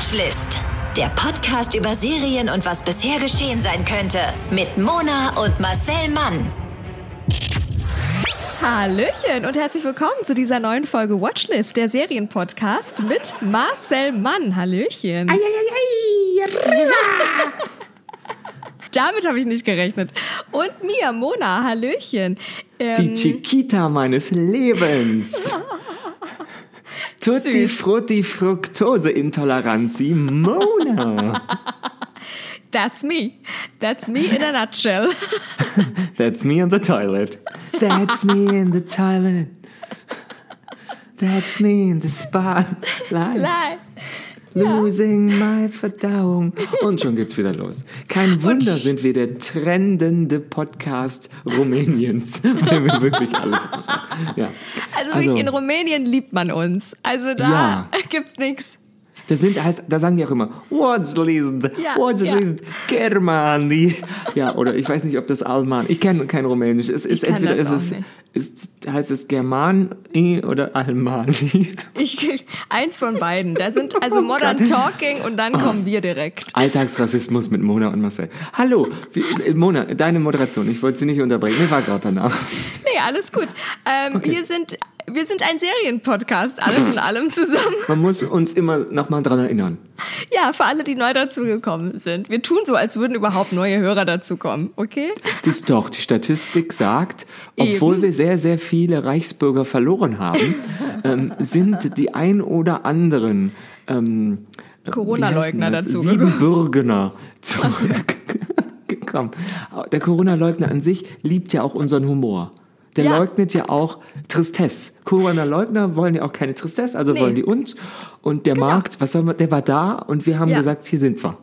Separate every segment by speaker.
Speaker 1: Watchlist. Der Podcast über Serien und was bisher geschehen sein könnte. Mit Mona und Marcel Mann.
Speaker 2: Hallöchen und herzlich willkommen zu dieser neuen Folge Watchlist, der Serienpodcast mit Marcel Mann. Hallöchen.
Speaker 3: Ei, ei, ei.
Speaker 2: Damit habe ich nicht gerechnet. Und mir, Mona, Hallöchen. Ähm,
Speaker 3: Die Chiquita meines Lebens. Tutti
Speaker 2: Süß.
Speaker 3: Frutti Fructose Intoleranzi Mona.
Speaker 2: That's me. That's me in a nutshell.
Speaker 3: That's me in the toilet. That's me in the toilet. That's me in the spotlight.
Speaker 2: Lie.
Speaker 3: Losing my Verdauung. Und schon geht's wieder los. Kein Wunder sind wir der trendende Podcast Rumäniens, weil wir wirklich alles raushauen. Ja.
Speaker 2: Also, wirklich, in Rumänien liebt man uns. Also da
Speaker 3: Ja.
Speaker 2: gibt's nichts.
Speaker 3: Da, sind, heißt, da sagen die auch immer, Watchlist,
Speaker 2: Ja,
Speaker 3: Watchlist, Germani. Ja, oder ich weiß nicht, ob das Alman, ich kenne kein Rumänisch. Es ist entweder
Speaker 2: das
Speaker 3: ist es, ist, heißt es Germani oder Almani.
Speaker 2: Ich, eins von beiden. Da sind also Modern Talking und dann kommen wir direkt.
Speaker 3: Alltagsrassismus mit Mona und Marcel. Hallo, äh, Mona, deine Moderation. Ich wollte sie nicht unterbrechen, mir war gerade danach.
Speaker 2: Nee, alles gut. Ähm, wir, sind, wir sind ein Serienpodcast, alles in allem zusammen.
Speaker 3: Man muss uns immer nochmal dran erinnern.
Speaker 2: Ja, für alle, die neu dazugekommen sind. Wir tun so, als würden überhaupt neue Hörer dazukommen, okay?
Speaker 3: Das doch, die Statistik sagt, obwohl
Speaker 2: Eben.
Speaker 3: wir sehr, sehr viele Reichsbürger verloren haben, ähm, sind die ein oder anderen ähm,
Speaker 2: Corona-Leugner dazugekommen.
Speaker 3: Siebenbürgener zurückgekommen. Der Corona-Leugner an sich liebt ja auch unseren Humor. Der
Speaker 2: Ja.
Speaker 3: leugnet ja auch Tristesse. Corona-Leugner wollen ja auch keine Tristesse, also
Speaker 2: Nee.
Speaker 3: wollen die uns. Und der Markt, was soll man, der war da und wir haben
Speaker 2: Ja.
Speaker 3: gesagt, hier sind wir.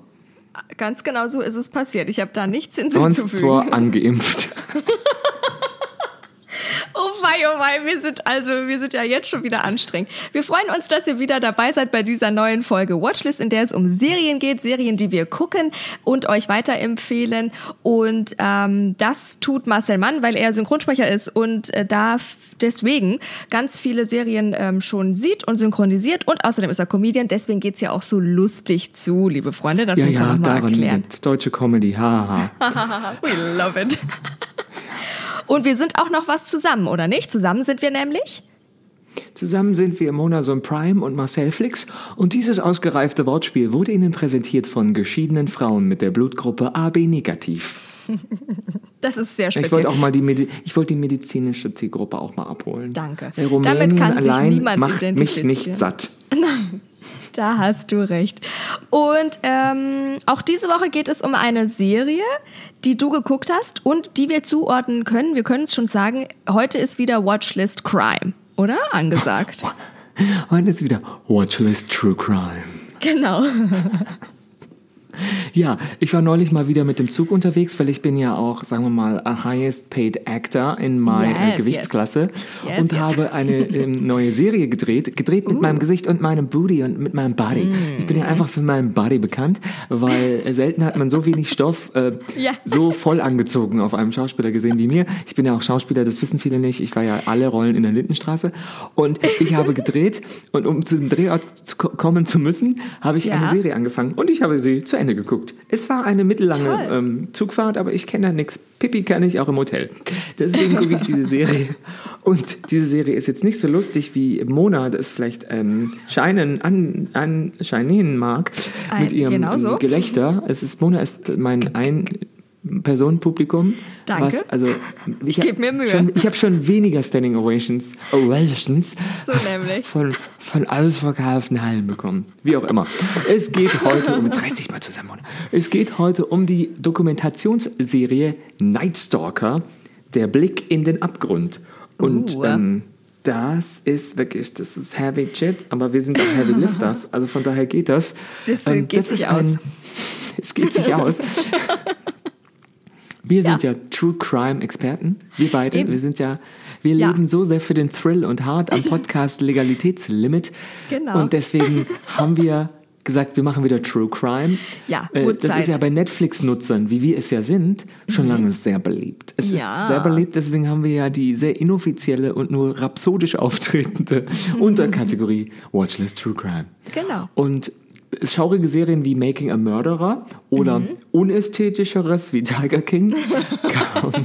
Speaker 2: Ganz genau so ist es passiert. Ich habe da nichts
Speaker 3: Sonst
Speaker 2: hinzuzufügen.
Speaker 3: zwar angeimpft.
Speaker 2: Oh wei, oh wei, wir sind also, wir sind ja jetzt schon wieder anstrengend. Wir freuen uns, dass ihr wieder dabei seid bei dieser neuen Folge Watchlist, in der es um Serien geht, Serien, die wir gucken und euch weiterempfehlen. Und ähm, das tut Marcel Mann, weil er Synchronsprecher ist und äh, da deswegen ganz viele Serien ähm, schon sieht und synchronisiert. Und außerdem ist er Comedian, deswegen geht's ja auch so lustig zu, liebe Freunde. Das
Speaker 3: Ja,
Speaker 2: muss man
Speaker 3: ja,
Speaker 2: nochmal
Speaker 3: daran
Speaker 2: erklären.
Speaker 3: liegt deutsche Comedy, haha.
Speaker 2: We love it. Und wir sind auch noch was zusammen, oder nicht? Zusammen sind wir nämlich.
Speaker 3: Zusammen sind wir Mona Son Prime und Marcel Flix und dieses ausgereifte Wortspiel wurde Ihnen präsentiert von geschiedenen Frauen mit der Blutgruppe AB negativ.
Speaker 2: Das ist sehr
Speaker 3: Ich
Speaker 2: speziell.
Speaker 3: wollte auch mal die, Medi ich wollte die medizinische Zielgruppe auch mal abholen.
Speaker 2: Danke. Damit kann sich
Speaker 3: allein
Speaker 2: niemand
Speaker 3: macht mich nicht satt.
Speaker 2: Da hast du recht. Und ähm, auch diese Woche geht es um eine Serie, die du geguckt hast und die wir zuordnen können. Wir können es schon sagen, heute ist wieder Watchlist Crime, oder? Angesagt.
Speaker 3: Heute ist wieder Watchlist True Crime.
Speaker 2: genau.
Speaker 3: Ja, ich war neulich mal wieder mit dem Zug unterwegs, weil ich bin ja auch, sagen wir mal, a highest paid actor in meiner
Speaker 2: Yes,
Speaker 3: Gewichtsklasse
Speaker 2: yes.
Speaker 3: und
Speaker 2: Yes, yes.
Speaker 3: habe eine ähm, neue Serie gedreht, gedreht mit meinem Gesicht und meinem Booty und mit meinem Body. Ich bin ja
Speaker 2: Mm.
Speaker 3: einfach für meinen Body bekannt, weil äh, selten hat man so wenig Stoff äh,
Speaker 2: Ja.
Speaker 3: so voll angezogen auf einem Schauspieler gesehen wie mir. Ich bin ja auch Schauspieler, das wissen viele nicht. Ich war ja alle Rollen in der Lindenstraße und ich habe gedreht und um zum Drehort zu ko- kommen zu müssen, habe ich
Speaker 2: Ja.
Speaker 3: eine Serie angefangen und ich habe sie zu Ende geguckt. Es war eine mittellange ähm, Zugfahrt, aber ich kenne da nichts. Pipi kann ich auch im Hotel. Deswegen gucke ich diese Serie. Und diese Serie ist jetzt nicht so lustig, wie Mona das vielleicht ähm, scheinen, an, anscheinen mag
Speaker 2: Ein-
Speaker 3: mit ihrem
Speaker 2: genau so.
Speaker 3: Gelächter. Es ist, Mona ist mein ein Personenpublikum.
Speaker 2: Danke.
Speaker 3: Was, also, ich
Speaker 2: geb mir Mühe.
Speaker 3: Schon, ich habe schon weniger Standing Ovations, Ovations
Speaker 2: So nämlich.
Speaker 3: von, von ausverkauften Hallen bekommen. Wie auch immer. Es geht heute um, jetzt reiß dich mal zusammen, Mona. Es geht heute um die Dokumentationsserie Night Stalker, der Blick in den Abgrund. Und
Speaker 2: Uh.
Speaker 3: ähm, das ist wirklich, das ist heavy shit, aber wir sind auch heavy lifters, also von daher geht das.
Speaker 2: Das, äh, geht
Speaker 3: ist
Speaker 2: sich aus.
Speaker 3: Es geht sich aus. Wir sind
Speaker 2: Ja.
Speaker 3: ja, True Crime Experten, wir beide.
Speaker 2: Eben.
Speaker 3: Wir sind ja, wir
Speaker 2: Ja.
Speaker 3: leben so sehr für den Thrill und hart am Podcast Legalitätslimit.
Speaker 2: Genau.
Speaker 3: Und deswegen haben wir gesagt, wir machen wieder True Crime.
Speaker 2: Ja,
Speaker 3: äh, Das
Speaker 2: Zeit.
Speaker 3: ist ja bei Netflix-Nutzern, wie wir es ja sind, schon lange sehr beliebt. Es
Speaker 2: Ja.
Speaker 3: ist sehr beliebt, deswegen haben wir ja die sehr inoffizielle und nur rhapsodisch auftretende Unterkategorie Watchlist True Crime.
Speaker 2: Genau.
Speaker 3: Und schaurige Serien wie Making a Murderer oder
Speaker 2: Mhm.
Speaker 3: unästhetischeres wie Tiger King kamen,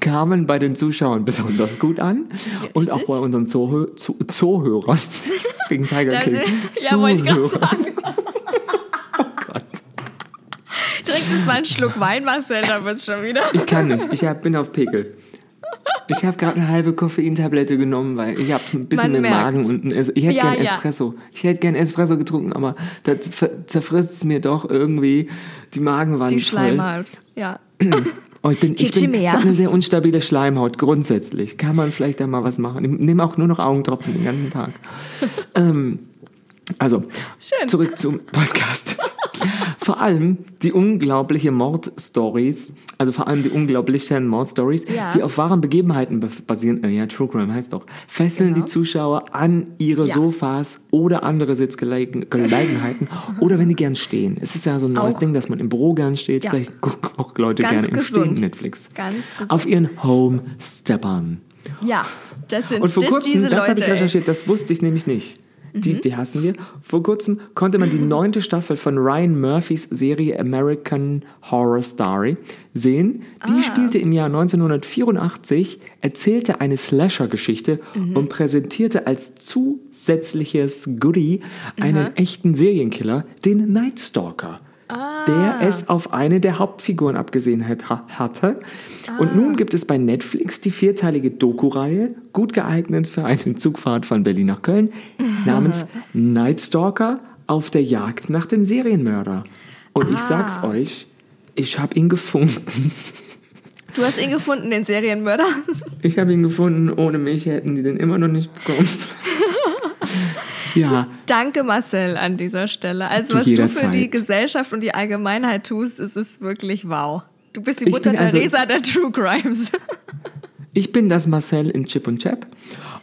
Speaker 3: kamen bei den Zuschauern besonders gut an und auch bei unseren Zuhö Zu Zuhörern. Wegen Tiger
Speaker 2: Das
Speaker 3: King.
Speaker 2: ist- ja, wollte ich gerade sagen.
Speaker 3: Oh Gott.
Speaker 2: Trink das mal einen Schluck Wein, Marcel, da wird's schon wieder.
Speaker 3: Ich kann nicht. Ich hab, bin auf Pickel. Ich habe gerade eine halbe Koffeintablette genommen, weil ich habe ein bisschen
Speaker 2: Man
Speaker 3: im Magen und Es- ich hätte
Speaker 2: Ja,
Speaker 3: gern
Speaker 2: ja.
Speaker 3: Espresso. Ich hätte gern Espresso getrunken, aber da zerfrisst es mir doch irgendwie die Magenwand
Speaker 2: Die
Speaker 3: voll.
Speaker 2: Schleimhaut. Ja.
Speaker 3: Oh, ich bin, ich bin ich eine sehr unstabile Schleimhaut grundsätzlich. Kann man vielleicht da mal was machen? Ich nehme auch nur noch Augentropfen den ganzen Tag. ähm, also,
Speaker 2: Schön.
Speaker 3: zurück zum Podcast. vor allem die unglaubliche Mordstories, also vor allem die unglaublichen Mordstories,
Speaker 2: Ja.
Speaker 3: die auf wahren Begebenheiten basieren, äh, ja, True Crime heißt doch, fesseln
Speaker 2: Genau.
Speaker 3: die Zuschauer an ihre
Speaker 2: Ja.
Speaker 3: Sofas oder andere Sitzgelegenheiten oder wenn die gern stehen. Es ist ja so ein neues
Speaker 2: Auch.
Speaker 3: Ding, dass man im Büro gern steht,
Speaker 2: Ja.
Speaker 3: vielleicht gucken auch Leute
Speaker 2: Ganz
Speaker 3: gerne im
Speaker 2: gesund.
Speaker 3: Stehen Netflix.
Speaker 2: Ganz gesund.
Speaker 3: Auf ihren Home-Steppern.
Speaker 2: Ja, das sind
Speaker 3: Und vor kurzem, das habe ich recherchiert, das wusste ich nämlich nicht. Die,
Speaker 2: Mhm.
Speaker 3: die hassen wir. Vor kurzem konnte man die neunte Staffel von Ryan Murphys Serie American Horror Story sehen. Die
Speaker 2: Ah.
Speaker 3: spielte im Jahr 1984, erzählte eine Slasher-Geschichte
Speaker 2: Mhm.
Speaker 3: und präsentierte als zusätzliches Goodie einen echten Serienkiller, den Night Stalker.
Speaker 2: Ah.
Speaker 3: Der es auf eine der Hauptfiguren abgesehen hat, ha- hatte. Und
Speaker 2: Ah.
Speaker 3: nun gibt es bei Netflix die vierteilige Doku-Reihe, gut geeignet für eine Zugfahrt von Berlin nach Köln, namens Night Stalker auf der Jagd nach dem Serienmörder. Und ich sag's
Speaker 2: Ah.
Speaker 3: euch, ich habe ihn gefunden.
Speaker 2: Du hast ihn gefunden, den Serienmörder.
Speaker 3: Ich habe ihn gefunden, ohne mich hätten die den immer noch nicht bekommen. ja,
Speaker 2: Danke, Marcel, an dieser Stelle. Also,
Speaker 3: Zu
Speaker 2: was du für die. Gesellschaft und die Allgemeinheit tust, ist es wirklich wow. Du bist die Mutter
Speaker 3: bin also-
Speaker 2: Teresa der True Crimes.
Speaker 3: Ich bin das Marcel in Chip und Chap.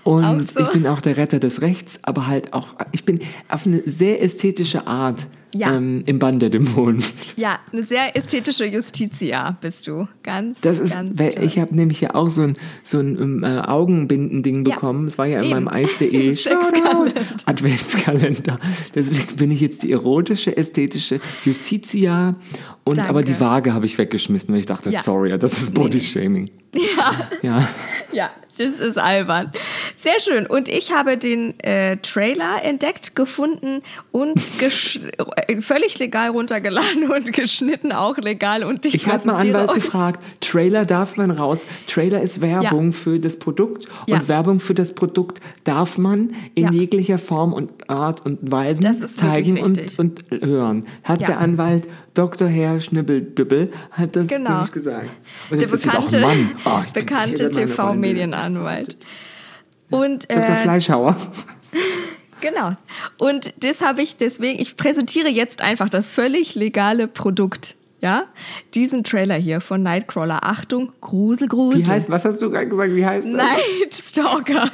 Speaker 3: Und
Speaker 2: so.
Speaker 3: ich bin auch der Retter des Rechts, aber halt auch, ich bin auf eine sehr ästhetische Art
Speaker 2: Ja.
Speaker 3: ähm, im Bann der Dämonen.
Speaker 2: ja, eine sehr ästhetische Justitia bist du. Ganz,
Speaker 3: Das ist,
Speaker 2: ganz
Speaker 3: weil ich habe nämlich ja auch so ein, so ein ähm, äh, Augenbinden-Ding
Speaker 2: Ja,
Speaker 3: bekommen. Es war ja in
Speaker 2: eben.
Speaker 3: meinem Eis.de. Adventskalender. Deswegen bin ich jetzt die erotische, ästhetische Justitia. Und
Speaker 2: Danke.
Speaker 3: aber die Waage habe ich weggeschmissen, weil ich dachte,
Speaker 2: Ja.
Speaker 3: sorry, das ist Bodyshaming.
Speaker 2: Ja.
Speaker 3: Ja.
Speaker 2: Ja, das ist albern. Sehr schön. Und ich habe den äh, Trailer entdeckt, gefunden und gesch äh, völlig legal runtergeladen und geschnitten auch legal. Und ich,
Speaker 3: Ich habe mal Anwalt gefragt, Trailer darf man raus. Trailer ist Werbung
Speaker 2: Ja.
Speaker 3: für das Produkt
Speaker 2: Ja.
Speaker 3: und Werbung für das Produkt darf man in
Speaker 2: Ja.
Speaker 3: jeglicher Form und Art und Weise zeigen und, und hören. Hat
Speaker 2: Ja.
Speaker 3: der Anwalt Dr. Herr Schnibbeldübbel hat das
Speaker 2: Genau.
Speaker 3: nämlich gesagt. Und
Speaker 2: Der bekannte,
Speaker 3: ich
Speaker 2: bekannte
Speaker 3: hätte
Speaker 2: TV-Medienanwalt. Und
Speaker 3: Dr.
Speaker 2: äh,
Speaker 3: Fleischhauer.
Speaker 2: genau. Und das habe ich deswegen, ich präsentiere jetzt einfach das völlig legale Produkt. Ja, diesen Trailer hier von Nightcrawler. Achtung, Grusel, Grusel.
Speaker 3: Wie heißt, was hast du gerade gesagt? Wie heißt das?
Speaker 2: Night Stalker.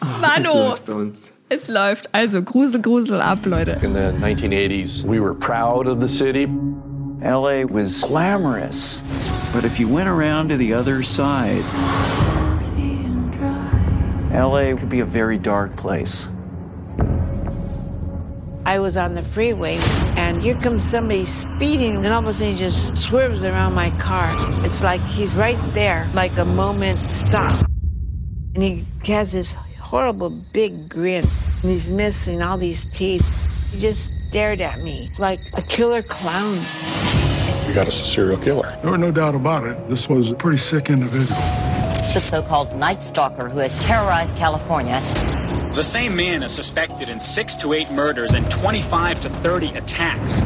Speaker 3: Das
Speaker 2: Mano,
Speaker 3: läuft bei uns.
Speaker 2: es läuft. Also Grusel, Grusel ab, Leute.
Speaker 4: In the 1980s, we were proud of the city.
Speaker 5: LA was glamorous. But if you went around to the other side, LA could be a very dark place.
Speaker 6: I was on the freeway, and here comes somebody speeding, and all of a sudden he just swerves around my car. It's like he's right there, like a moment stop. And he has this horrible big grin, and he's missing all these teeth. He just stared at me like a killer clown.
Speaker 4: We got us a serial killer.
Speaker 7: There was no doubt about it. This was a pretty sick individual.
Speaker 8: the so-called Night Stalker who has terrorized California.
Speaker 9: The same man is suspected in six to eight murders and 25 to 30 attacks.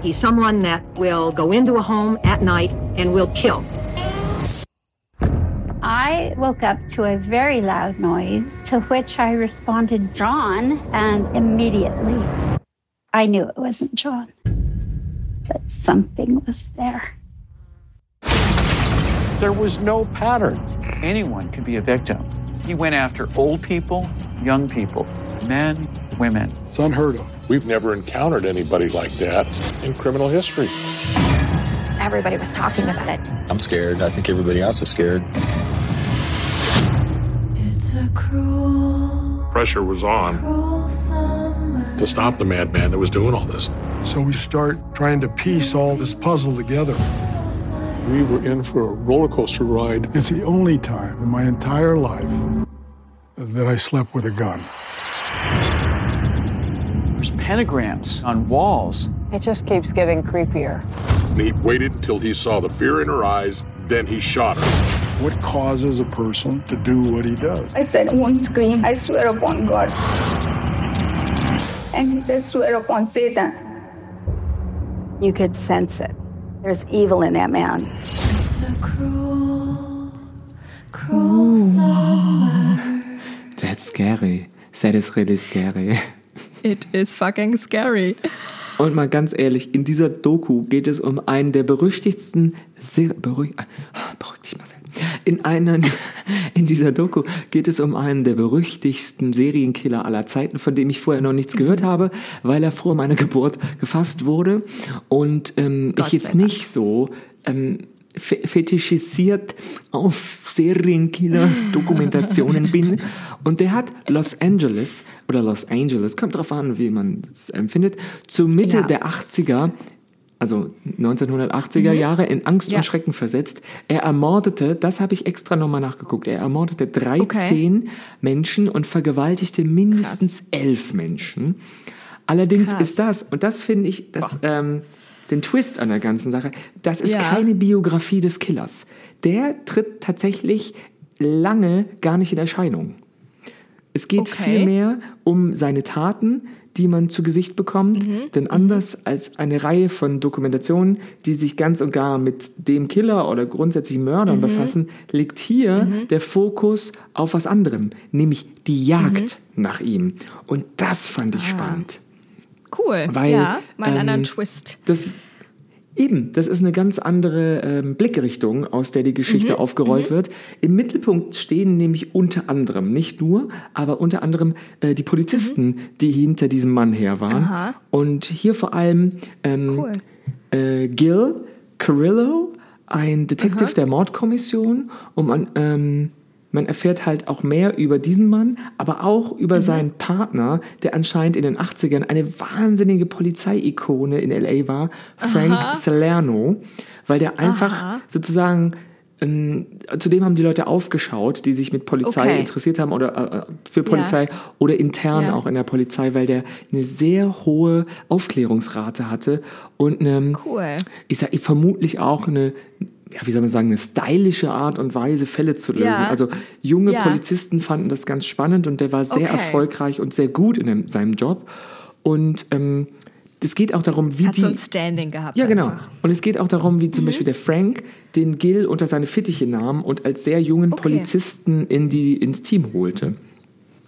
Speaker 10: He's someone that will go into a home at night and will kill.
Speaker 11: I woke up to a very loud noise, to which I responded, John, and immediately I knew it wasn't John. But something was there.
Speaker 4: There was no pattern.
Speaker 5: Anyone could be a victim. He went after old people, young people, men, women.
Speaker 7: It's unheard of.
Speaker 4: We've never encountered anybody like that in criminal history.
Speaker 12: Everybody was talking about it.
Speaker 13: I'm scared. I think everybody else is scared.
Speaker 14: It's a cruel
Speaker 4: Pressure was on to stop the madman that was doing all this.
Speaker 7: So we start trying to piece all this puzzle together.
Speaker 4: We were in for a roller coaster ride.
Speaker 7: It's the only time in my entire life that I slept with a gun.
Speaker 5: There's pentagrams on walls.
Speaker 13: It just keeps getting creepier.
Speaker 4: And he waited until he saw the fear in her eyes, then he shot her.
Speaker 7: What causes a person to do what he does?
Speaker 14: I said, won't scream. I swear upon God. And he said, swear upon Satan.
Speaker 15: You could sense it. There's evil in that man.
Speaker 16: It's a cruel, cruel summer.
Speaker 3: That's scary. That is really scary.
Speaker 2: It is fucking scary.
Speaker 3: Und mal ganz ehrlich, in dieser Doku geht es um einen der berüchtigsten, sehr beruhig, beruhig dich Marcel. In einen, in dieser Doku geht es um einen der berüchtigsten Serienkiller aller Zeiten, von dem ich vorher noch nichts gehört habe, weil er vor meiner Geburt gefasst wurde und ähm, ich jetzt nicht so ähm, fe- fetischisiert auf Serienkiller-Dokumentationen bin. Und der hat Los Angeles oder Los Angeles, kommt drauf an, wie man es empfindet, zur Mitte
Speaker 2: Ja.
Speaker 3: der 80er also 1980er
Speaker 2: Mhm.
Speaker 3: Jahre, in Angst
Speaker 2: Ja.
Speaker 3: und Schrecken versetzt. Er ermordete, das habe ich extra nochmal nachgeguckt, er ermordete 13 Menschen und vergewaltigte mindestens elf Menschen. Allerdings
Speaker 2: Krass.
Speaker 3: ist das, und das finde ich, das, ähm, den Twist an der ganzen Sache, das ist
Speaker 2: Ja.
Speaker 3: keine Biografie des Killers. Der tritt tatsächlich lange gar nicht in Erscheinung. Es geht
Speaker 2: Okay.
Speaker 3: vielmehr um seine Taten, die man zu Gesicht bekommt,
Speaker 2: Mhm.
Speaker 3: denn anders als eine Reihe von Dokumentationen, die sich ganz und gar mit dem Killer oder grundsätzlich Mördern
Speaker 2: Mhm.
Speaker 3: befassen, liegt hier der Fokus auf was anderem, nämlich die Jagd nach ihm. Und das fand ich spannend.
Speaker 2: Cool.
Speaker 3: Weil,
Speaker 2: ja, mal einen
Speaker 3: ähm,
Speaker 2: anderen Twist.
Speaker 3: Das, eben, das ist eine ganz andere ähm, Blickrichtung, aus der die Geschichte
Speaker 2: Mhm,
Speaker 3: aufgerollt wird. Im Mittelpunkt stehen nämlich unter anderem, nicht nur, aber unter anderem äh, die Polizisten, die hinter diesem Mann her waren.
Speaker 2: Mhm. Aha.
Speaker 3: Und hier vor allem ähm,
Speaker 2: Cool.
Speaker 3: äh, Gil Carrillo, ein Detective der Mordkommission, um man, ähm, man erfährt halt auch mehr über diesen Mann, aber auch über
Speaker 2: Mhm.
Speaker 3: seinen Partner, der anscheinend in den 80ern eine wahnsinnige Polizeiikone in LA war, Frank
Speaker 2: Aha.
Speaker 3: Salerno, weil der einfach
Speaker 2: Aha.
Speaker 3: sozusagen ähm, zudem haben die Leute aufgeschaut, die sich mit Polizei
Speaker 2: Okay.
Speaker 3: interessiert haben oder äh, für Polizei oder intern
Speaker 2: Ja.
Speaker 3: auch in der Polizei, weil der eine sehr hohe Aufklärungsrate hatte und eine,
Speaker 2: Cool.
Speaker 3: ich sag, vermutlich auch eine, ja, wie soll man sagen, eine stylische Art und Weise, Fälle zu lösen.
Speaker 2: Ja.
Speaker 3: Also junge
Speaker 2: Ja.
Speaker 3: Polizisten fanden das ganz spannend und der war sehr
Speaker 2: Okay.
Speaker 3: erfolgreich und sehr gut in dem, seinem Job. Und ähm, es geht auch darum, wie
Speaker 2: Hat
Speaker 3: die.
Speaker 2: so ein Standing gehabt.
Speaker 3: Ja, genau.
Speaker 2: Einfach.
Speaker 3: Und es geht auch darum, wie
Speaker 2: Mhm.
Speaker 3: zum Beispiel der Frank den Gil unter seine Fittiche nahm und als sehr jungen
Speaker 2: Okay.
Speaker 3: Polizisten in die, ins Team holte.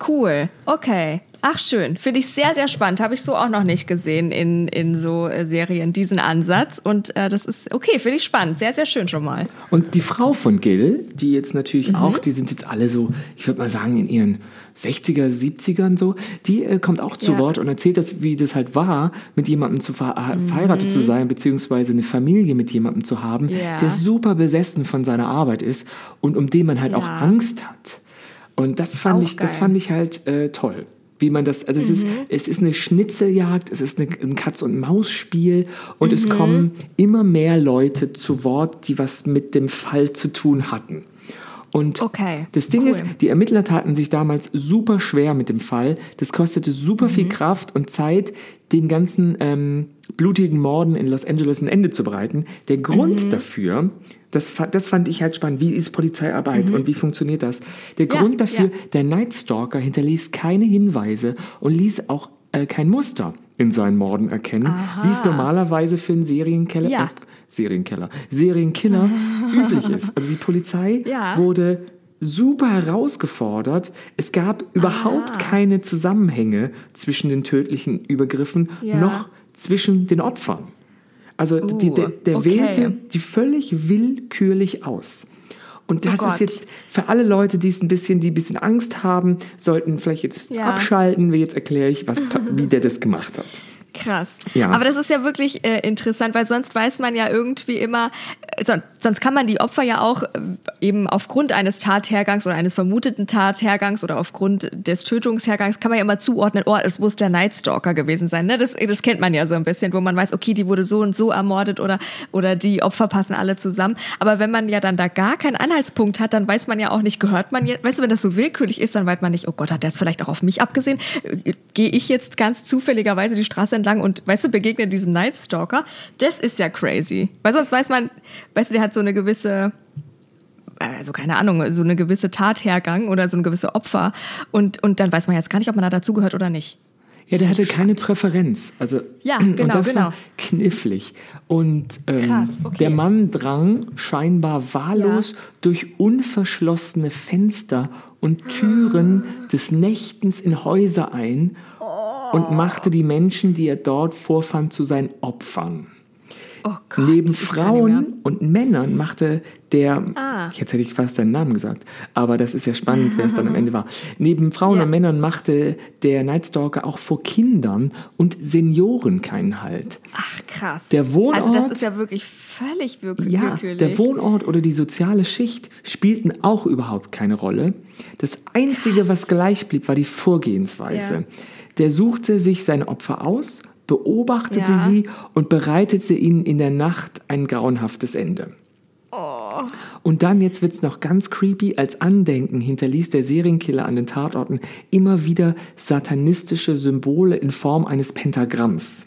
Speaker 2: Cool. Okay. Ach, schön. Finde ich sehr, sehr spannend. Habe ich so auch noch nicht gesehen in, in so äh, Serien, diesen Ansatz. Und äh, das ist okay, finde ich spannend. Sehr, sehr schön schon mal.
Speaker 3: Und die Frau von Gil, die jetzt natürlich
Speaker 2: Mhm.
Speaker 3: auch, die sind jetzt alle so, ich würde mal sagen, in ihren 60er, 70ern so, die äh, kommt auch zu
Speaker 2: Ja.
Speaker 3: Wort und erzählt das, wie das halt war, mit jemandem zu ver
Speaker 2: Mhm.
Speaker 3: verheiratet zu sein, beziehungsweise eine Familie mit jemandem zu haben,
Speaker 2: Ja.
Speaker 3: der super besessen von seiner Arbeit ist und um den man halt auch
Speaker 2: Ja.
Speaker 3: Angst hat. Und das fand
Speaker 2: Auch
Speaker 3: ich, das fand ich halt äh, toll. Wie man das, also es, ist,
Speaker 2: Mhm.
Speaker 3: es ist eine Schnitzeljagd, es ist eine, ein Katz-und-Maus-Spiel und es
Speaker 2: Mhm.
Speaker 3: kommen immer mehr Leute zu Wort, die was mit dem Fall zu tun hatten. Und
Speaker 2: Okay,
Speaker 3: das Ding
Speaker 2: cool.
Speaker 3: ist, die Ermittler taten sich damals super schwer mit dem Fall. Das kostete super viel
Speaker 2: Mhm.
Speaker 3: Kraft und Zeit, den ganzen ähm, blutigen Morden in Los Angeles ein Ende zu bereiten. Der Grund
Speaker 2: Mhm.
Speaker 3: dafür, das, das fand ich halt spannend. Wie ist Polizeiarbeit
Speaker 2: Mhm.
Speaker 3: und wie funktioniert das? Der
Speaker 2: Ja,
Speaker 3: Grund dafür,
Speaker 2: ja.
Speaker 3: der Night Stalker hinterließ keine Hinweise und ließ auch äh, kein Muster in seinen Morden erkennen, wie es normalerweise für einen Serienkeller,
Speaker 2: Ja.
Speaker 3: äh, Serienkeller, Serienkiller üblich ist. Also die Polizei wurde super herausgefordert. Es gab überhaupt keine Zusammenhänge zwischen den tödlichen Übergriffen noch zwischen den Opfern. Also die,
Speaker 2: Uh,
Speaker 3: der, der
Speaker 2: okay.
Speaker 3: wählte die völlig willkürlich aus. Und das
Speaker 2: Oh
Speaker 3: ist jetzt für alle Leute, die es ein bisschen, die ein bisschen Angst haben, sollten vielleicht jetzt
Speaker 2: Ja.
Speaker 3: abschalten. Jetzt erkläre ich, was, wie der das gemacht hat.
Speaker 2: Krass.
Speaker 3: Ja.
Speaker 2: Aber das ist ja wirklich äh, interessant, weil sonst weiß man ja irgendwie immer, äh, son sonst kann man die Opfer ja auch äh, eben aufgrund eines Tathergangs oder eines vermuteten Tathergangs oder aufgrund des Tötungshergangs kann man ja immer zuordnen, oh, es muss der Nightstalker gewesen sein. Ne? Das, das kennt man ja so ein bisschen, wo man weiß, okay, die wurde so und so ermordet oder, oder die Opfer passen alle zusammen. Aber wenn man ja dann da gar keinen Anhaltspunkt hat, dann weiß man ja auch nicht, gehört man jetzt, weißt du, wenn das so willkürlich ist, dann weiß man nicht, oh Gott, hat der es vielleicht auch auf mich abgesehen? Äh, Gehe ich jetzt ganz zufälligerweise die Straße entlang und, weißt du, begegne diesem Nightstalker? Das ist ja crazy. Weil sonst weiß man, weißt du, der hat so eine gewisse also keine Ahnung, so eine gewisse Tathergang oder so ein gewisse Opfer und, und dann weiß man jetzt gar nicht, ob man da dazugehört oder nicht.
Speaker 3: Ja, der hatte keine Präferenz. Also,
Speaker 2: Ja,
Speaker 3: und
Speaker 2: genau,
Speaker 3: das
Speaker 2: genau.
Speaker 3: war knifflig. Und ähm,
Speaker 2: Krass, okay.
Speaker 3: der Mann drang scheinbar wahllos durch unverschlossene Fenster und Türen des Nächtens in Häuser ein
Speaker 2: Oh.
Speaker 3: Und machte die Menschen, die er dort vorfand, zu seinen Opfern.
Speaker 2: Oh Gott,
Speaker 3: Neben. Frauen und Männern machte der,
Speaker 2: Ah.
Speaker 3: jetzt hätte ich fast seinen Namen gesagt, aber das ist ja spannend, wer es dann am Ende war. Neben Frauen und Männern machte der Nightstalker auch vor Kindern und Senioren keinen Halt.
Speaker 2: Ach krass.
Speaker 3: Der Wohnort-
Speaker 2: Also das ist ja wirklich völlig wirklich
Speaker 3: Ja,
Speaker 2: willkürlich.
Speaker 3: der Wohnort oder die soziale Schicht spielten auch überhaupt keine Rolle. Das Einzige, was gleich blieb, war die Vorgehensweise.
Speaker 2: Ja.
Speaker 3: Der suchte sich seine Opfer aus, beobachtete
Speaker 2: Ja.
Speaker 3: sie und bereitete ihnen in der Nacht ein grauenhaftes Ende.
Speaker 2: Oh.
Speaker 3: Und dann, jetzt wird es noch ganz creepy, als Andenken hinterließ der Serienkiller an den Tatorten immer wieder satanistische Symbole in Form eines Pentagramms.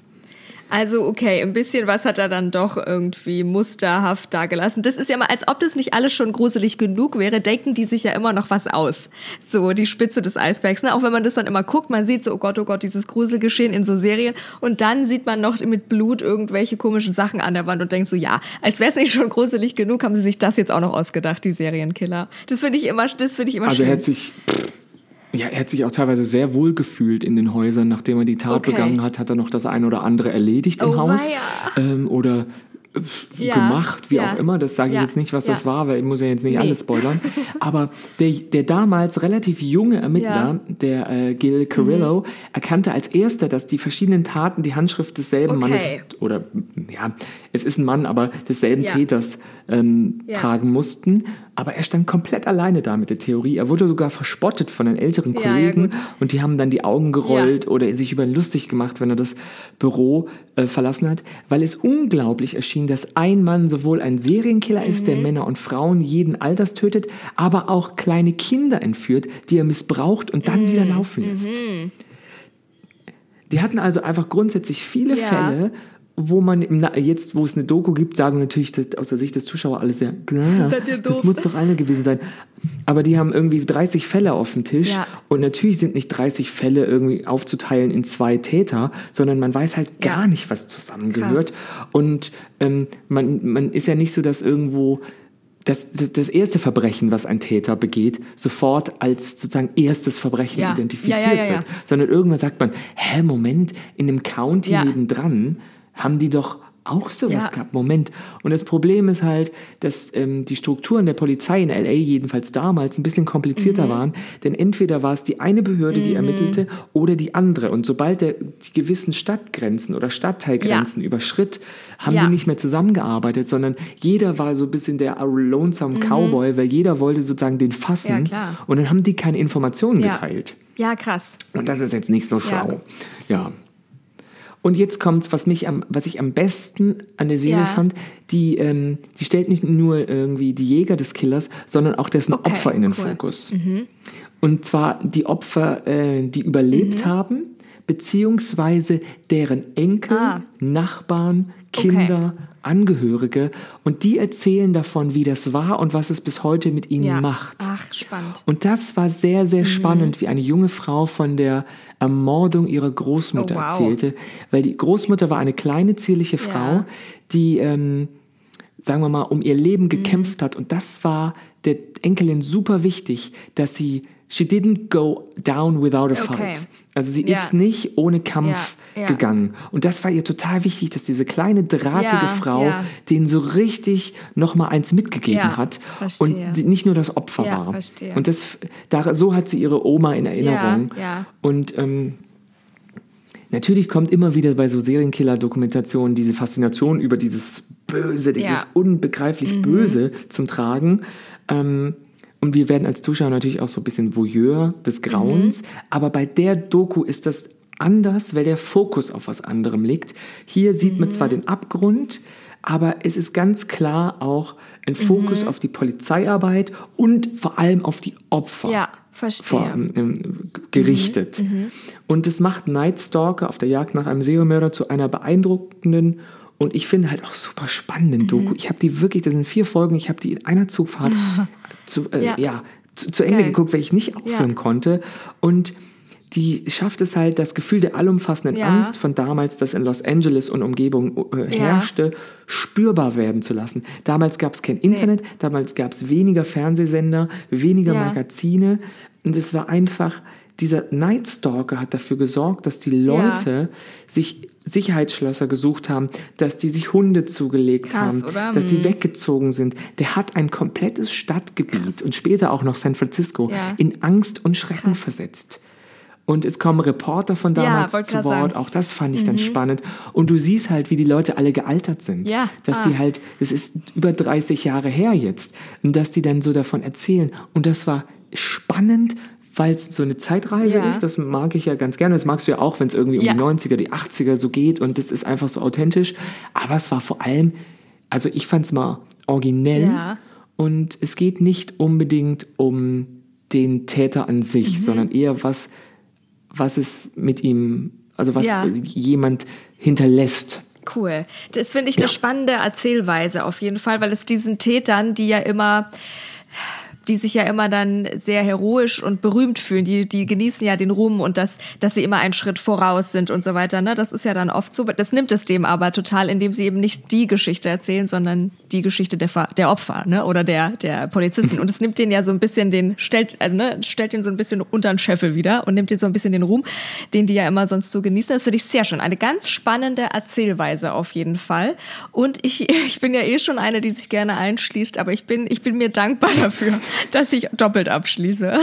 Speaker 2: Also okay, ein bisschen was hat er dann doch irgendwie musterhaft dagelassen. Das ist ja mal, als ob das nicht alles schon gruselig genug wäre, denken die sich ja immer noch was aus. So die Spitze des Eisbergs. Ne? Auch wenn man das dann immer guckt, man sieht so, oh Gott, oh Gott, dieses Gruselgeschehen in so Serien. Und dann sieht man noch mit Blut irgendwelche komischen Sachen an der Wand und denkt so, ja, als wäre es nicht schon gruselig genug, haben sie sich das jetzt auch noch ausgedacht, die Serienkiller. Das finde ich immer, das finde ich immer
Speaker 3: Also
Speaker 2: schön.
Speaker 3: hat sich, ja, er hat sich auch teilweise sehr wohl gefühlt in den Häusern. Nachdem er die Tat
Speaker 2: Okay.
Speaker 3: begangen hat, hat er noch das eine oder andere erledigt im
Speaker 2: Oh,
Speaker 3: Haus. Ähm, oder äh,
Speaker 2: Ja,
Speaker 3: gemacht, wie
Speaker 2: ja,
Speaker 3: auch immer. Das sage ich
Speaker 2: ja,
Speaker 3: jetzt nicht, was das war, weil ich muss ja jetzt nicht
Speaker 2: Nee.
Speaker 3: alles spoilern. Aber der, der damals relativ junge Ermittler, der äh, Gil Carrillo, erkannte als erster, dass die verschiedenen Taten die Handschrift desselben
Speaker 2: Okay.
Speaker 3: Mannes oder ja, es ist ein Mann, aber desselben
Speaker 2: Ja.
Speaker 3: Täters ähm,
Speaker 2: Ja.
Speaker 3: tragen mussten. Aber er stand komplett alleine da mit der Theorie. Er wurde sogar verspottet von den älteren
Speaker 2: Ja, ja,
Speaker 3: Kollegen
Speaker 2: gut.
Speaker 3: und die haben dann die Augen gerollt oder sich über ihn lustig gemacht, wenn er das Büro äh, verlassen hat, weil es unglaublich erschien, dass ein Mann sowohl ein Serienkiller ist,
Speaker 2: Mhm.
Speaker 3: der Männer und Frauen jeden Alters tötet, aber auch kleine Kinder entführt, die er missbraucht und dann wieder laufen lässt.
Speaker 2: Mhm.
Speaker 3: Die hatten also einfach grundsätzlich viele
Speaker 2: Ja.
Speaker 3: Fälle, wo man jetzt, wo es eine Doku gibt, sagen natürlich das, aus der Sicht des Zuschauers alles ja, klar, das muss doch einer gewesen sein. Aber die haben irgendwie 30 Fälle auf dem Tisch
Speaker 2: Ja.
Speaker 3: und natürlich sind nicht 30 Fälle irgendwie aufzuteilen in zwei Täter, sondern man weiß halt gar nicht, was zusammengehört. Und ähm, man, man ist ja nicht so, dass irgendwo das, das, erste Verbrechen, was ein Täter begeht, sofort als sozusagen erstes Verbrechen
Speaker 2: Ja.
Speaker 3: identifiziert
Speaker 2: Ja, ja, ja, ja.
Speaker 3: wird, sondern irgendwann sagt man, hä, Moment, in dem County
Speaker 2: Ja.
Speaker 3: nebendran haben die doch auch sowas
Speaker 2: Ja.
Speaker 3: gehabt. Moment. Und das Problem ist halt, dass ähm, die Strukturen der Polizei in LA jedenfalls damals ein bisschen komplizierter
Speaker 2: Mhm.
Speaker 3: waren, denn entweder war es die eine Behörde, die
Speaker 2: Mhm.
Speaker 3: ermittelte, oder die andere. Und sobald der die gewissen Stadtgrenzen oder Stadtteilgrenzen überschritt, haben
Speaker 2: Ja.
Speaker 3: die nicht mehr zusammengearbeitet, sondern jeder war so ein bisschen der lonesome
Speaker 2: Mhm.
Speaker 3: Cowboy, weil jeder wollte sozusagen den fassen.
Speaker 2: Ja, klar.
Speaker 3: Und dann haben die keine Informationen
Speaker 2: Ja.
Speaker 3: geteilt.
Speaker 2: Ja, krass.
Speaker 3: Und das ist jetzt nicht so
Speaker 2: Ja.
Speaker 3: schlau. Ja. Und jetzt kommt's, was mich am, was ich am besten an der Serie
Speaker 2: Ja.
Speaker 3: fand, die, ähm, die stellt nicht nur irgendwie die Jäger des Killers, sondern auch dessen
Speaker 2: Okay,
Speaker 3: Opfer in den
Speaker 2: cool.
Speaker 3: Fokus.
Speaker 2: Mhm.
Speaker 3: Und zwar die Opfer, äh, die überlebt
Speaker 2: Mhm.
Speaker 3: haben, beziehungsweise deren Enkel,
Speaker 2: Ah.
Speaker 3: Nachbarn, Kinder, Angehörige. Und die erzählen davon, wie das war und was es bis heute mit ihnen
Speaker 2: Ja.
Speaker 3: macht.
Speaker 2: Ach, spannend.
Speaker 3: Und das war sehr,
Speaker 2: Mhm.
Speaker 3: sehr spannend, wie eine junge Frau von der Ermordung ihrer Großmutter
Speaker 2: Oh, wow.
Speaker 3: erzählte. Weil die Großmutter war eine kleine, zierliche Frau,
Speaker 2: Ja.
Speaker 3: die, ähm, sagen wir mal, um ihr Leben gekämpft
Speaker 2: Mhm.
Speaker 3: hat. Und das war der Enkelin super wichtig, dass sie, she didn't go down without a
Speaker 2: Okay.
Speaker 3: fight. Also sie
Speaker 2: Ja.
Speaker 3: ist nicht ohne Kampf
Speaker 2: Ja, ja.
Speaker 3: gegangen. Und das war ihr total wichtig, dass diese kleine, drahtige Frau denen so richtig nochmal eins mitgegeben hat.
Speaker 2: verstehe.
Speaker 3: Und nicht nur das Opfer
Speaker 2: Ja,
Speaker 3: war.
Speaker 2: verstehe.
Speaker 3: Und das, da, so hat sie ihre Oma in Erinnerung.
Speaker 2: Ja, ja.
Speaker 3: Und ähm, natürlich kommt immer wieder bei so Serienkiller-Dokumentationen diese Faszination über dieses Böse, dieses unbegreiflich
Speaker 2: Mhm.
Speaker 3: Böse zum Tragen. Ähm, und wir werden als Zuschauer natürlich auch so ein bisschen Voyeur des Grauens.
Speaker 2: Mhm.
Speaker 3: Aber bei der Doku ist das anders, weil der Fokus auf was anderem liegt. Hier sieht man
Speaker 2: Mhm.
Speaker 3: zwar den Abgrund, aber es ist ganz klar auch ein Fokus
Speaker 2: Mhm.
Speaker 3: auf die Polizeiarbeit und vor allem auf die Opfer
Speaker 2: Ja, verstehe.
Speaker 3: vor, ähm, gerichtet.
Speaker 2: Mhm.
Speaker 3: Und das macht Night Stalker auf der Jagd nach einem Serienmörder zu einer beeindruckenden und ich finde halt auch super spannenden Doku.
Speaker 2: Mhm.
Speaker 3: Ich habe die wirklich, das sind vier Folgen, ich habe die in einer Zugfahrt zu, äh,
Speaker 2: Ja.
Speaker 3: ja. zu, zu Ende
Speaker 2: Geil.
Speaker 3: geguckt, weil ich nicht aufhören
Speaker 2: Ja.
Speaker 3: konnte. Und die schafft es halt, das Gefühl der allumfassenden
Speaker 2: Ja.
Speaker 3: Angst von damals, das in Los Angeles und Umgebung äh,
Speaker 2: Ja.
Speaker 3: herrschte, spürbar werden zu lassen. Damals gab es kein Internet, damals gab es weniger Fernsehsender, weniger
Speaker 2: Ja.
Speaker 3: Magazine. Und es war einfach, dieser Night Stalker hat dafür gesorgt, dass die Leute sich Sicherheitsschlösser gesucht haben, dass die sich Hunde zugelegt
Speaker 2: Krass,
Speaker 3: haben,
Speaker 2: oder?
Speaker 3: dass sie
Speaker 2: Mhm.
Speaker 3: weggezogen sind. Der hat ein komplettes Stadtgebiet und später auch noch San Francisco
Speaker 2: Ja.
Speaker 3: in Angst und Schrecken versetzt. Und es kommen Reporter von
Speaker 2: Ja,
Speaker 3: damals
Speaker 2: wollte
Speaker 3: zu Wort.
Speaker 2: sagen.
Speaker 3: Auch das fand ich dann
Speaker 2: Mhm.
Speaker 3: spannend. Und du siehst halt, wie die Leute alle gealtert sind.
Speaker 2: Ja,
Speaker 3: Dass
Speaker 2: ah.
Speaker 3: die halt, das ist über 30 Jahre her jetzt. Und dass die dann so davon erzählen. Und das war spannend, weil es so eine Zeitreise
Speaker 2: Ja.
Speaker 3: ist. Das mag ich ja ganz gerne. Das magst du ja auch, wenn es irgendwie um
Speaker 2: Ja.
Speaker 3: die 90er, die 80er so geht. Und das ist einfach so authentisch. Aber es war vor allem, also ich fand es mal originell.
Speaker 2: Ja.
Speaker 3: Und es geht nicht unbedingt um den Täter an sich,
Speaker 2: Mhm.
Speaker 3: sondern eher was, was es mit ihm, also was jemand hinterlässt.
Speaker 2: Cool. Das finde ich eine spannende Erzählweise auf jeden Fall, weil es diesen Tätern, die ja immer die sich ja immer dann sehr heroisch und berühmt fühlen. Die, die genießen ja den Ruhm und das, dass sie immer einen Schritt voraus sind und so weiter. Ne? Das ist ja dann oft so. Das nimmt es dem aber total, indem sie eben nicht die Geschichte erzählen, sondern die Geschichte der, der Opfer ne? oder der, der Polizisten. Und es nimmt denen ja so ein bisschen den, stellt, also, ne? stellt den so ein bisschen unter den Scheffel wieder und nimmt den so ein bisschen den Ruhm, den die ja immer sonst so genießen. Das finde ich sehr schön. Eine ganz spannende Erzählweise auf jeden Fall. Und ich, ich bin ja eh schon eine, die sich gerne einschließt, aber ich bin, ich bin mir dankbar dafür, dass ich doppelt abschließe.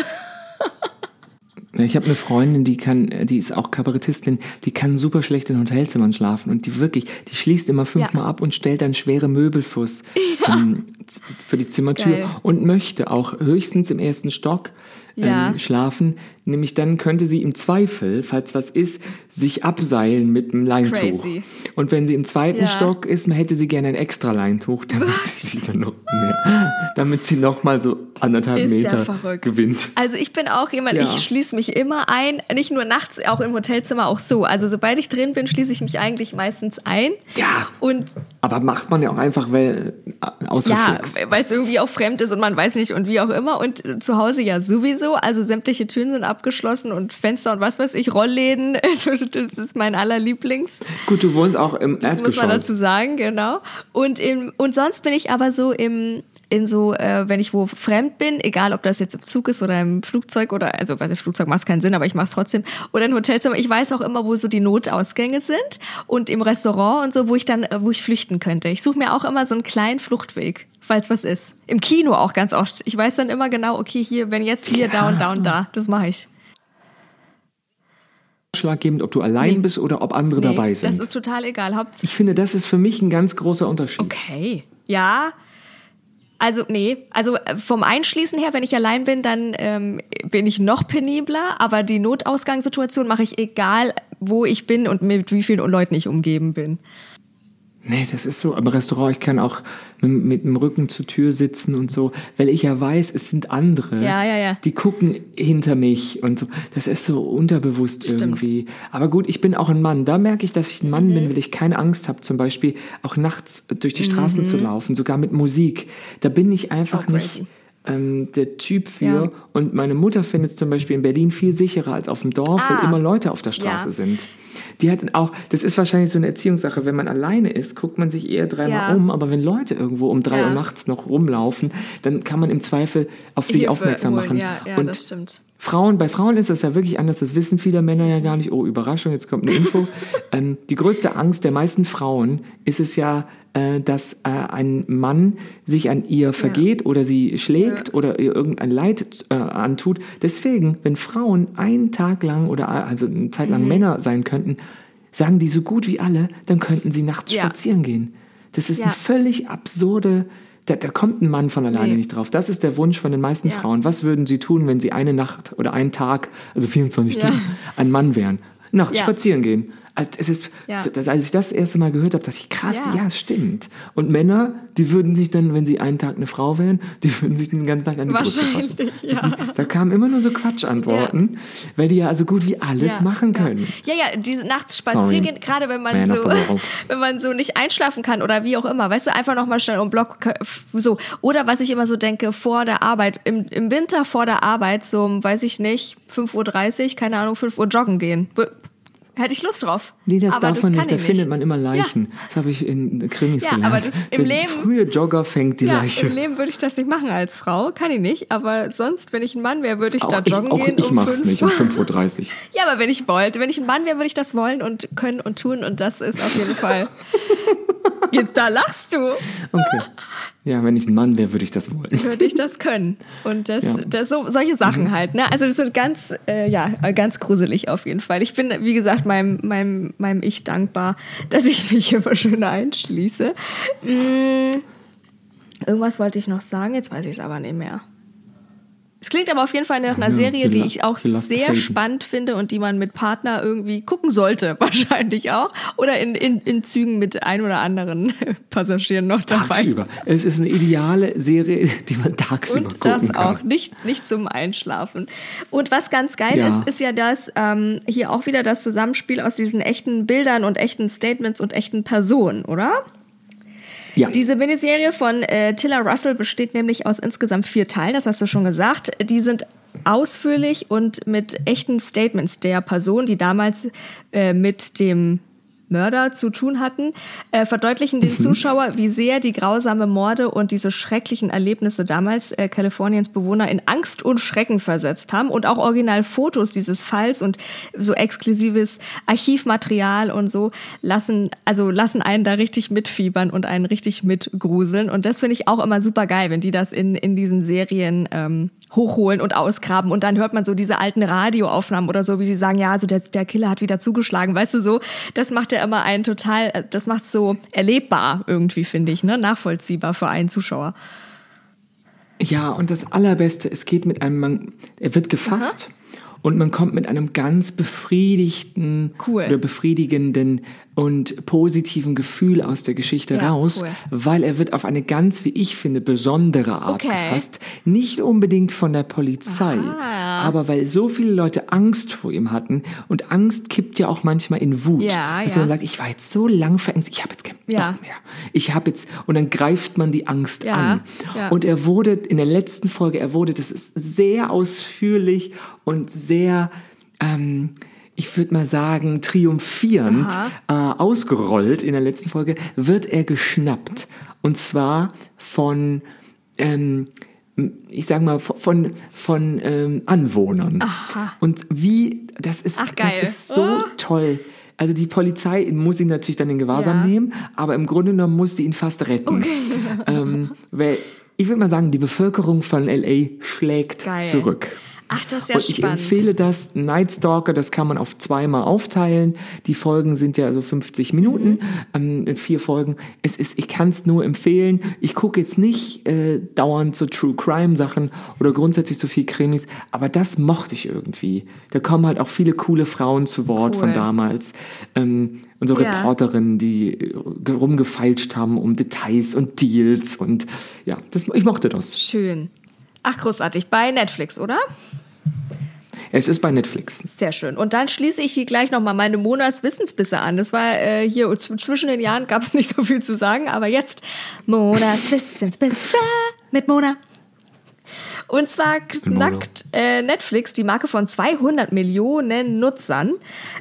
Speaker 3: Ja, Ich habe eine Freundin, die kann, die ist auch Kabarettistin, die kann super schlecht in Hotelzimmern schlafen und die wirklich, die schließt immer fünfmal ab und stellt dann schwere Möbel fürs, ähm, z- für die Zimmertür
Speaker 2: Geil.
Speaker 3: und möchte auch höchstens im ersten Stock ähm,
Speaker 2: Ja.
Speaker 3: schlafen. Nämlich dann könnte sie im Zweifel, falls was ist, sich abseilen mit einem Leintuch.
Speaker 2: Crazy.
Speaker 3: Und wenn sie im zweiten
Speaker 2: Ja.
Speaker 3: Stock ist, hätte sie gerne ein extra Leintuch, damit sie sich dann noch mehr, damit sie noch mal so anderthalb
Speaker 2: Ist ja
Speaker 3: Meter
Speaker 2: verrückt.
Speaker 3: gewinnt.
Speaker 2: Also ich bin auch jemand,
Speaker 3: Ja.
Speaker 2: ich schließe mich immer ein, nicht nur nachts, auch im Hotelzimmer auch so. Also sobald ich drin bin, schließe ich mich eigentlich meistens ein.
Speaker 3: Ja.
Speaker 2: Und
Speaker 3: Aber macht man ja auch einfach, weil äh, aus
Speaker 2: ja, weil es irgendwie auch fremd ist und man weiß nicht und wie auch immer. Und zu Hause ja sowieso. Also sämtliche Türen sind abgeschlossen und Fenster und was weiß ich, Rollläden. Das ist mein allerlieblings.
Speaker 3: Gut, du wohnst auch im
Speaker 2: Das muss man
Speaker 3: Erdgeschoss.
Speaker 2: dazu sagen, genau. Und, im, und sonst bin ich aber so im, in so, äh, wenn ich wo fremd bin, egal ob das jetzt im Zug ist oder im Flugzeug oder, also bei dem Flugzeug macht es keinen Sinn, aber ich mache es trotzdem, oder im Hotelzimmer, ich weiß auch immer, wo so die Notausgänge sind und im Restaurant und so, wo ich dann, wo ich flüchten könnte. Ich suche mir auch immer so einen kleinen Fluchtweg, falls was ist. Im Kino auch ganz oft. Ich weiß dann immer genau, okay, hier, wenn jetzt hier, da und da und da, das mache ich.
Speaker 3: Ausschlaggebend, ob du allein bist oder ob andere dabei sind.
Speaker 2: Das ist total egal. Hauptsache
Speaker 3: ich finde, das ist für mich ein ganz großer Unterschied.
Speaker 2: Okay. Ja. Also, nee. Also äh, vom Einschließen her, wenn ich allein bin, dann ähm, bin ich noch penibler. Aber die Notausgangssituation mache ich egal, wo ich bin und mit wie vielen Leuten ich umgeben bin.
Speaker 3: Nee, das ist so. Im Restaurant, ich kann auch mit, mit dem Rücken zur Tür sitzen und so, weil ich ja weiß, es sind andere.
Speaker 2: Ja, ja, ja.
Speaker 3: Die gucken hinter mich und so. Das ist so unterbewusst irgendwie. Aber gut, ich bin auch ein Mann. Da merke ich, dass ich ein Mann
Speaker 2: Mhm.
Speaker 3: bin, weil ich keine Angst habe, zum Beispiel auch nachts durch die Straßen zu laufen, sogar mit Musik. Da bin ich einfach
Speaker 2: Oh,
Speaker 3: nicht ähm, der Typ für.
Speaker 2: Ja.
Speaker 3: Und meine Mutter findet es zum Beispiel in Berlin viel sicherer als auf dem Dorf, weil
Speaker 2: Ah.
Speaker 3: immer Leute auf der Straße
Speaker 2: Ja.
Speaker 3: sind. Die hat auch, das ist wahrscheinlich so eine Erziehungssache, wenn man alleine ist, guckt man sich eher dreimal
Speaker 2: Ja.
Speaker 3: um, aber wenn Leute irgendwo um drei
Speaker 2: Ja.
Speaker 3: Uhr nachts noch rumlaufen, dann kann man im Zweifel auf sich
Speaker 2: Hilfe
Speaker 3: aufmerksam
Speaker 2: holen.
Speaker 3: machen.
Speaker 2: Ja, ja,
Speaker 3: Und
Speaker 2: das stimmt.
Speaker 3: Frauen, bei Frauen ist das ja wirklich anders, das wissen viele Männer ja gar nicht. Oh, Überraschung, jetzt kommt eine Info. ähm, die größte Angst der meisten Frauen ist es ja, äh, dass äh, ein Mann sich an ihr vergeht oder sie schlägt oder ihr irgendein Leid äh, antut. Deswegen, wenn Frauen einen Tag lang oder also eine Zeit lang
Speaker 2: Mhm.
Speaker 3: Männer sein können, könnten, sagen die so gut wie alle, dann könnten sie nachts
Speaker 2: Ja.
Speaker 3: spazieren gehen. Das ist
Speaker 2: Ja.
Speaker 3: eine völlig absurde. Da, da kommt ein Mann von alleine
Speaker 2: Nee.
Speaker 3: nicht drauf. Das ist der Wunsch von den meisten
Speaker 2: Ja.
Speaker 3: Frauen. Was würden sie tun, wenn sie eine Nacht oder einen Tag, also 24
Speaker 2: Ja.
Speaker 3: Stunden, ein Mann wären? Nachts spazieren gehen. Es ist,
Speaker 2: Ja.
Speaker 3: das, als ich das erste Mal gehört habe, dachte ich, krass,
Speaker 2: Ja.
Speaker 3: ja. es stimmt. Und Männer, die würden sich dann, wenn sie einen Tag eine Frau wären, die würden sich den ganzen Tag an die Brust fassen.
Speaker 2: Ja.
Speaker 3: sind, da kamen immer nur so Quatschantworten, weil die ja also gut wie alles
Speaker 2: Ja,
Speaker 3: machen können.
Speaker 2: Ja, ja, diese nachts spazieren gehen, gerade wenn man
Speaker 3: Man
Speaker 2: so, wenn man so nicht einschlafen kann oder wie auch immer, weißt du, einfach nochmal schnell um Block, so. Oder was ich immer so denke, vor der Arbeit, im, im Winter vor der Arbeit, so um, weiß ich nicht, 5.30 Uhr, keine Ahnung, 5 Uhr joggen gehen. Hätte ich Lust drauf.
Speaker 3: Nee, das
Speaker 2: aber
Speaker 3: darf man nicht, da
Speaker 2: ich
Speaker 3: findet man immer Leichen. Das habe ich in Krimis
Speaker 2: Ja,
Speaker 3: gelernt.
Speaker 2: aber das im
Speaker 3: Der
Speaker 2: Leben-
Speaker 3: frühe Jogger fängt die
Speaker 2: ja,
Speaker 3: Leiche.
Speaker 2: im Leben würde ich das nicht machen als Frau, kann ich nicht. Aber sonst, wenn ich ein Mann wäre, würde ich da
Speaker 3: auch ich,
Speaker 2: joggen
Speaker 3: auch
Speaker 2: gehen
Speaker 3: ich
Speaker 2: um
Speaker 3: mach's
Speaker 2: 5
Speaker 3: nicht um 5.30 Uhr.
Speaker 2: Ja, aber wenn ich wollte, wenn ich ein Mann wäre, würde ich das wollen und können und tun und das ist auf jeden Fall. Jetzt da lachst du,
Speaker 3: Okay. Ja, wenn ich ein Mann wäre, würde ich das wollen.
Speaker 2: würde ich das können. Und das,
Speaker 3: Ja.
Speaker 2: das so solche Sachen
Speaker 3: Mhm.
Speaker 2: halt. Ne? Also das sind ganz, äh, ja, ganz gruselig auf jeden Fall. Ich bin, wie gesagt, meinem, meinem, meinem Ich dankbar, dass ich mich immer schön einschließe. Mm, irgendwas wollte ich noch sagen, jetzt weiß ich es aber nicht mehr. Es klingt aber auf jeden Fall nach einer
Speaker 3: Ja,
Speaker 2: Serie, die ich auch sehr spannend finde und die man mit Partner irgendwie gucken sollte, wahrscheinlich auch. Oder in, in, in Zügen mit ein oder anderen Passagieren noch dabei.
Speaker 3: Tagsüber. Es ist eine ideale Serie, die man tagsüber
Speaker 2: Und
Speaker 3: gucken
Speaker 2: das
Speaker 3: kann.
Speaker 2: auch, nicht, nicht zum Einschlafen. Und was ganz geil
Speaker 3: Ja.
Speaker 2: ist, ist ja das, ähm, hier auch wieder das Zusammenspiel aus diesen echten Bildern und echten Statements und echten Personen, oder?
Speaker 3: Ja.
Speaker 2: Diese Miniserie von äh, Tilla Russell besteht nämlich aus insgesamt vier Teilen, das hast du schon gesagt. Die sind ausführlich und mit echten Statements der Person, die damals äh, mit dem Mörder zu tun hatten, äh, verdeutlichen den Zuschauer, wie sehr die grausame Morde und diese schrecklichen Erlebnisse damals äh, Kaliforniens Bewohner in Angst und Schrecken versetzt haben und auch original Fotos dieses Falls und so exklusives Archivmaterial und so lassen, also lassen einen da richtig mitfiebern und einen richtig mitgruseln. Und das finde ich auch immer super geil, wenn die das in, in diesen Serien ähm, hochholen und ausgraben. Und dann hört man so diese alten Radioaufnahmen oder so, wie sie sagen, ja, also der, der Killer hat wieder zugeschlagen, weißt du so, das macht ja immer einen total, das macht so erlebbar irgendwie, finde ich, ne, nachvollziehbar für einen Zuschauer.
Speaker 3: Ja, und das Allerbeste, es geht mit einem, man, er wird gefasst und man kommt mit einem ganz befriedigten
Speaker 2: Cool.
Speaker 3: oder befriedigenden und positiven Gefühl aus der Geschichte
Speaker 2: Ja,
Speaker 3: raus,
Speaker 2: cool.
Speaker 3: weil er wird auf eine ganz, wie ich finde, besondere Art
Speaker 2: Okay.
Speaker 3: gefasst. Nicht unbedingt von der Polizei,
Speaker 2: Aha.
Speaker 3: aber weil so viele Leute Angst vor ihm hatten und Angst kippt ja auch manchmal in Wut.
Speaker 2: Ja,
Speaker 3: dass
Speaker 2: ja.
Speaker 3: man sagt, ich war jetzt so lang verängstigt, ich habe jetzt keinen
Speaker 2: Ja.
Speaker 3: Bock mehr. Ich habe jetzt, und dann greift man die Angst an. Und er wurde in der letzten Folge, er wurde, das ist sehr ausführlich und sehr, ähm, ich würde mal sagen, triumphierend äh, ausgerollt in der letzten Folge, wird er geschnappt. Und zwar von, ähm, ich sag mal, von, von ähm, Anwohnern.
Speaker 2: Aha.
Speaker 3: Und wie, das ist,
Speaker 2: Ach,
Speaker 3: das ist so
Speaker 2: Oh.
Speaker 3: toll. Also die Polizei muss ihn natürlich dann in Gewahrsam
Speaker 2: Ja.
Speaker 3: nehmen, aber im Grunde genommen muss sie ihn fast retten. Ähm, weil ich würde mal sagen, die Bevölkerung von LA schlägt
Speaker 2: Geil.
Speaker 3: zurück.
Speaker 2: Ach, das ist ja
Speaker 3: Und ich
Speaker 2: spannend.
Speaker 3: empfehle das, Night Stalker, das kann man auf zweimal aufteilen. Die Folgen sind ja so 50 Minuten,
Speaker 2: Mhm.
Speaker 3: ähm, vier Folgen. Es ist, ich kann es nur empfehlen. Ich gucke jetzt nicht äh, dauernd so True Crime Sachen oder grundsätzlich so viel Krimis, aber das mochte ich irgendwie. Da kommen halt auch viele coole Frauen zu Wort
Speaker 2: Cool.
Speaker 3: von damals. Ähm, unsere
Speaker 2: Ja.
Speaker 3: Reporterinnen, die äh, rumgefeilscht haben um Details und Deals und ja, das, ich mochte das.
Speaker 2: Schön. Ach, großartig. Bei Netflix, oder?
Speaker 3: Es ist bei Netflix.
Speaker 2: Sehr schön. Und dann schließe ich hier gleich nochmal meine Monatswissensbisse an. Das war äh, hier zwischen den Jahren gab es nicht so viel zu sagen, aber jetzt Monatswissensbisse mit Mona. Und zwar knackt äh, Netflix die Marke von 200 Millionen Nutzern.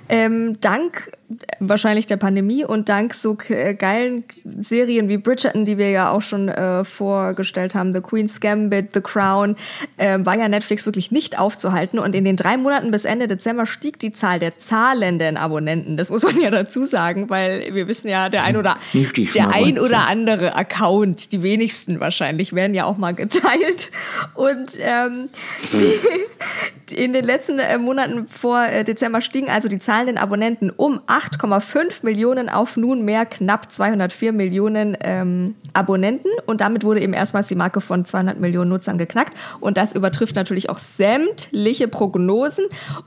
Speaker 2: Ähm, dank wahrscheinlich der Pandemie und dank so äh, geilen Serien wie Bridgerton, die wir ja auch schon äh, vorgestellt haben, The Queen's Gambit, The Crown, äh, war ja Netflix wirklich nicht aufzuhalten. Und in den drei Monaten bis Ende Dezember stieg die Zahl der zahlenden Abonnenten. Das muss man ja dazu sagen, weil wir wissen ja, der ein oder, der ein oder andere Account, die wenigsten wahrscheinlich, werden ja auch mal geteilt. Und ähm, die, in den letzten äh, Monaten vor äh, Dezember stiegen also die zahlenden Abonnenten um 8,5 Millionen auf nunmehr knapp 204 Millionen ähm, Abonnenten. Und damit wurde eben erstmals die Marke von 200 Millionen Nutzern geknackt. Und das übertrifft natürlich auch sämtliche Prognosen.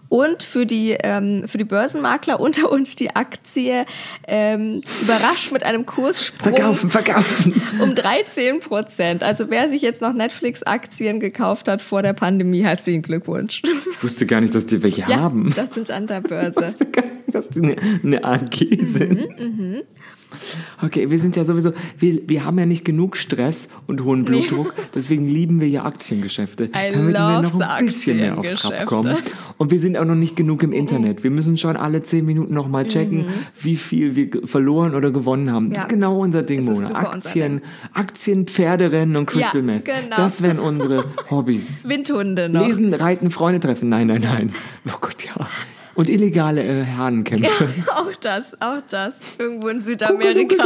Speaker 2: Und für die, ähm, für die Börsenmakler unter uns die Aktie ähm, überrascht mit einem Kurssprung
Speaker 3: Verkaufen, verkaufen.
Speaker 2: um 13 Prozent. Also wer sich jetzt noch Netflix-Aktien gekauft hat vor der Pandemie, herzlichen Glückwunsch.
Speaker 3: Ich wusste gar nicht, dass die welche
Speaker 2: Ja,
Speaker 3: haben.
Speaker 2: das sind an der Börse.
Speaker 3: dass die eine, eine AG sind.
Speaker 2: Mhm.
Speaker 3: Okay, wir sind ja sowieso, wir, wir haben ja nicht genug Stress und hohen Blutdruck, deswegen lieben wir ja Aktiengeschäfte.
Speaker 2: I
Speaker 3: damit wir noch ein bisschen mehr auf Trab kommen. Und wir sind auch noch nicht genug im Internet. Wir müssen schon alle zehn Minuten noch mal checken,
Speaker 2: Mhm.
Speaker 3: wie viel wir verloren oder gewonnen haben. Das
Speaker 2: Ja.
Speaker 3: ist genau unser Ding,
Speaker 2: Das
Speaker 3: Mona. Aktien, Aktien, Pferderennen und Crystal
Speaker 2: Ja,
Speaker 3: Meth.
Speaker 2: genau.
Speaker 3: Das wären unsere Hobbys.
Speaker 2: Windhunde noch.
Speaker 3: Lesen, reiten, Freunde treffen. Nein, nein, nein. Oh Gott, ja. Und illegale äh, Hahnenkämpfe.
Speaker 2: auch das, auch das. Irgendwo in Südamerika.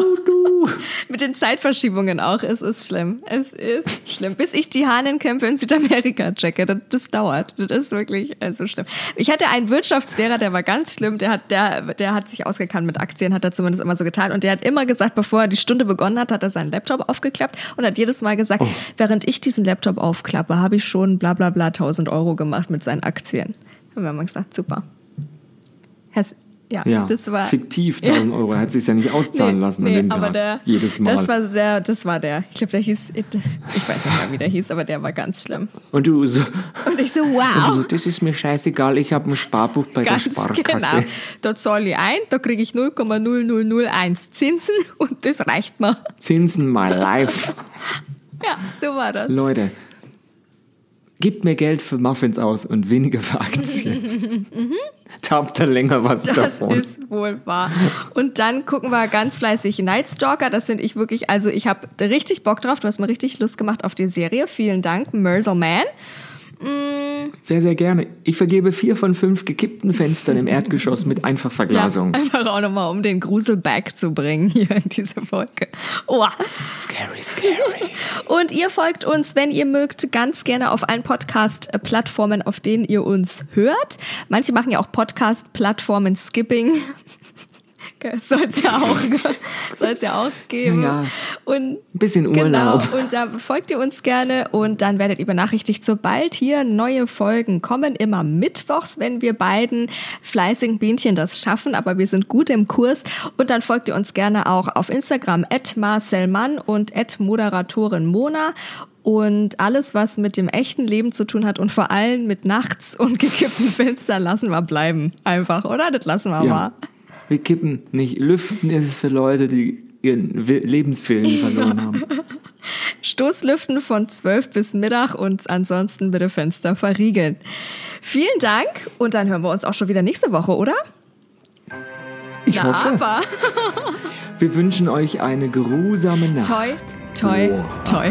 Speaker 2: Mit den Zeitverschiebungen auch. Es ist schlimm. Es ist schlimm. Bis ich die Hahnenkämpfe in Südamerika checke. Das, das dauert. Das ist wirklich also schlimm. Ich hatte einen Wirtschaftslehrer, der war ganz schlimm. Der hat, der, der hat sich ausgekannt mit Aktien, hat er zumindest immer so getan. Und der hat immer gesagt, bevor er die Stunde begonnen hat, hat er seinen Laptop aufgeklappt und hat jedes Mal gesagt, während ich diesen Laptop aufklappe, habe ich schon bla bla bla 1000 Euro gemacht mit seinen Aktien. Und wir haben gesagt, super. Ja,
Speaker 3: Ja,
Speaker 2: das war
Speaker 3: fiktiv 1000 Euro. Er hat sich ja nicht auszahlen lassen an dem
Speaker 2: aber
Speaker 3: Tag.
Speaker 2: der,
Speaker 3: Jedes Mal.
Speaker 2: Das war der, das war der. Ich glaube, der hieß, ich weiß nicht mehr, wie der hieß, aber der war ganz schlimm.
Speaker 3: und du so,
Speaker 2: Und ich so,
Speaker 3: du so,
Speaker 2: wow.
Speaker 3: das ist mir scheißegal, ich habe ein Sparbuch bei
Speaker 2: Ganz
Speaker 3: der Sparkasse.
Speaker 2: genau. Da zahle ich ein, da kriege ich 0,0001 Zinsen und das reicht mir.
Speaker 3: Zinsen my life.
Speaker 2: Ja, so war das.
Speaker 3: Leute, gebt mir Geld für Muffins aus und weniger für Aktien.
Speaker 2: Mhm.
Speaker 3: Da habt ihr länger was
Speaker 2: Das
Speaker 3: davon.
Speaker 2: ist wohl wahr. Und dann gucken wir ganz fleißig Night Stalker. Das finde ich wirklich, also ich habe richtig Bock drauf. Du hast mir richtig Lust gemacht auf die Serie. Vielen Dank, Merzel Man. Mm,
Speaker 3: Sehr, sehr gerne. Ich vergebe vier von fünf gekippten Fenstern im Erdgeschoss mit Einfachverglasung.
Speaker 2: Ja, einfach auch nochmal, um den Grusel back zu bringen hier in diese Folge. Oh.
Speaker 3: Scary, scary.
Speaker 2: Und ihr folgt uns, wenn ihr mögt, ganz gerne auf allen Podcast-Plattformen, auf denen ihr uns hört. Manche machen ja auch Podcast-Plattformen-Skipping. Soll es ja auch, soll's ja auch geben.
Speaker 3: Ja, ja.
Speaker 2: Und
Speaker 3: Ein bisschen
Speaker 2: Genau,
Speaker 3: Urlaub.
Speaker 2: und da folgt ihr uns gerne und dann werdet ihr benachrichtigt, sobald hier neue Folgen kommen, immer mittwochs, wenn wir beiden fleißigen Bienchen das schaffen, aber wir sind gut im Kurs und dann folgt ihr uns gerne auch auf Instagram at Marcelmann und at Moderatorin Mona und alles, was mit dem echten Leben zu tun hat und vor allem mit nachts und gekippten Fenstern lassen wir bleiben. Einfach, oder? Das lassen wir mal.
Speaker 3: Wir kippen nicht. Lüften ist es für Leute, die ihren Lebenswillen verloren haben.
Speaker 2: Stoßlüften von 12 bis Mittag und ansonsten bitte Fenster verriegeln. Vielen Dank und dann hören wir uns auch schon wieder nächste Woche, oder?
Speaker 3: Ich
Speaker 2: Na,
Speaker 3: hoffe.
Speaker 2: aber.
Speaker 3: Wir wünschen euch eine geruhsame Nacht.
Speaker 2: Toi, toi, toi.